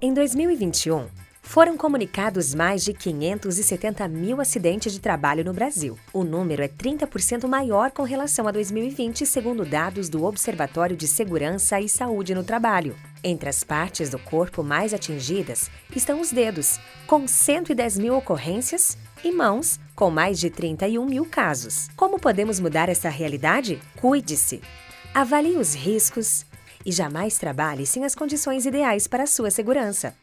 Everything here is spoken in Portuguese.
Em 2021, foram comunicados mais de 570 mil acidentes de trabalho no Brasil. O número é 30% maior com relação a 2020, segundo dados do Observatório de Segurança e Saúde no Trabalho. Entre as partes do corpo mais atingidas estão os dedos, com 110 mil ocorrências, e mãos, com mais de 31 mil casos. Como podemos mudar essa realidade? Cuide-se! Avalie os riscos e jamais trabalhe sem as condições ideais para sua segurança.